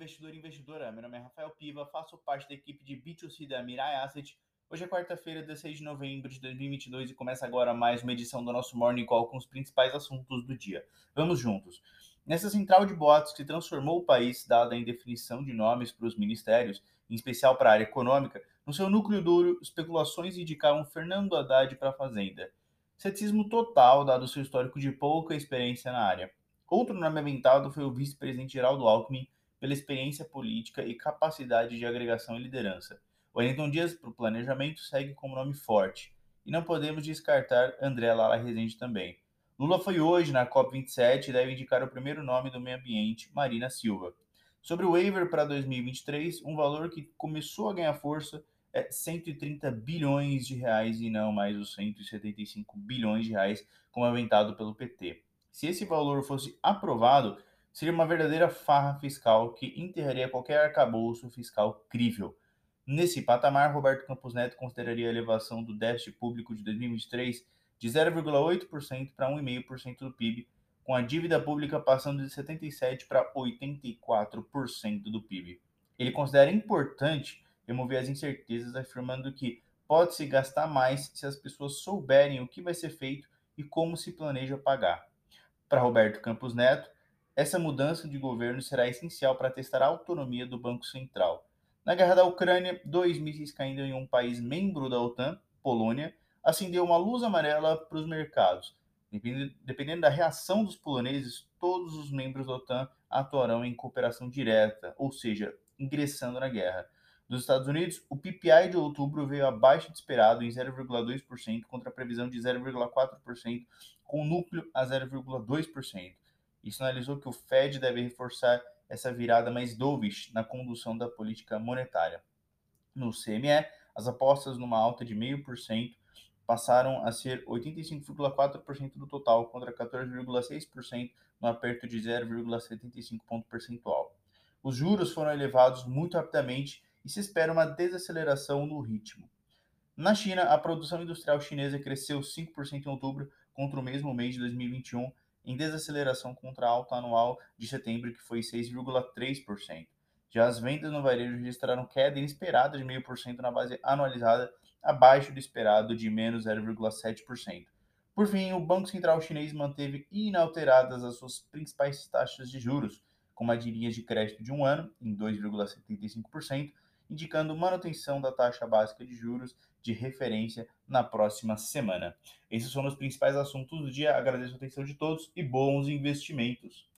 investidor e investidora. Meu nome é Rafael Piva, faço parte da equipe de B2C da Mirai Asset. Hoje é quarta-feira, 16 de novembro de 2022 e começa agora mais uma edição do nosso Morning Call com os principais assuntos do dia. Vamos juntos. Nessa central de boatos que transformou o país, dada a indefinição de nomes para os ministérios, em especial para a área econômica, no seu núcleo duro, especulações indicavam Fernando Haddad para a Fazenda. Ceticismo total, dado seu histórico de pouca experiência na área. Outro nome aventado foi o vice-presidente Geraldo Alckmin, pela experiência política e capacidade de agregação e liderança. Wellington Dias, para o planejamento, segue como nome forte. E não podemos descartar André Lala Rezende também. Lula foi hoje na COP27 e deve indicar o primeiro nome do meio ambiente, Marina Silva. Sobre o waiver para 2023, um valor que começou a ganhar força é 130 bilhões de reais e não mais os 175 bilhões de reais como aventado pelo PT. Se esse valor fosse aprovado, seria uma verdadeira farra fiscal que enterraria qualquer arcabouço fiscal crível. Nesse patamar, Roberto Campos Neto consideraria a elevação do déficit público de 2023 de 0,8% para 1,5% do PIB, com a dívida pública passando de 77% para 84% do PIB. Ele considera importante remover as incertezas, afirmando que pode-se gastar mais se as pessoas souberem o que vai ser feito e como se planeja pagar. Para Roberto Campos Neto, essa mudança de governo será essencial para testar a autonomia do Banco Central. Na guerra da Ucrânia, dois mísseis caindo em um país membro da OTAN, Polônia, acendeu uma luz amarela para os mercados. Dependendo da reação dos poloneses, todos os membros da OTAN atuarão em cooperação direta, ou seja, ingressando na guerra. Dos Estados Unidos, o PPI de outubro veio abaixo do esperado em 0,2% contra a previsão de 0,4%, com núcleo a 0,2% e sinalizou que o Fed deve reforçar essa virada mais dovish na condução da política monetária. No CME, as apostas numa alta de 0,5% passaram a ser 85,4% do total contra 14,6% no aperto de 0,75 ponto percentual. Os juros foram elevados muito rapidamente e se espera uma desaceleração no ritmo. Na China, a produção industrial chinesa cresceu 5% em outubro contra o mesmo mês de 2021 em desaceleração contra a alta anual de setembro, que foi 6,3%. Já as vendas no varejo registraram queda inesperada de 0,5% na base anualizada, abaixo do esperado de menos 0,7%. Por fim, o Banco Central Chinês manteve inalteradas as suas principais taxas de juros, com de linhas de crédito de um ano em 2,75%, indicando manutenção da taxa básica de juros de referência na próxima semana. Esses são os principais assuntos do dia. Agradeço a atenção de todos e bons investimentos.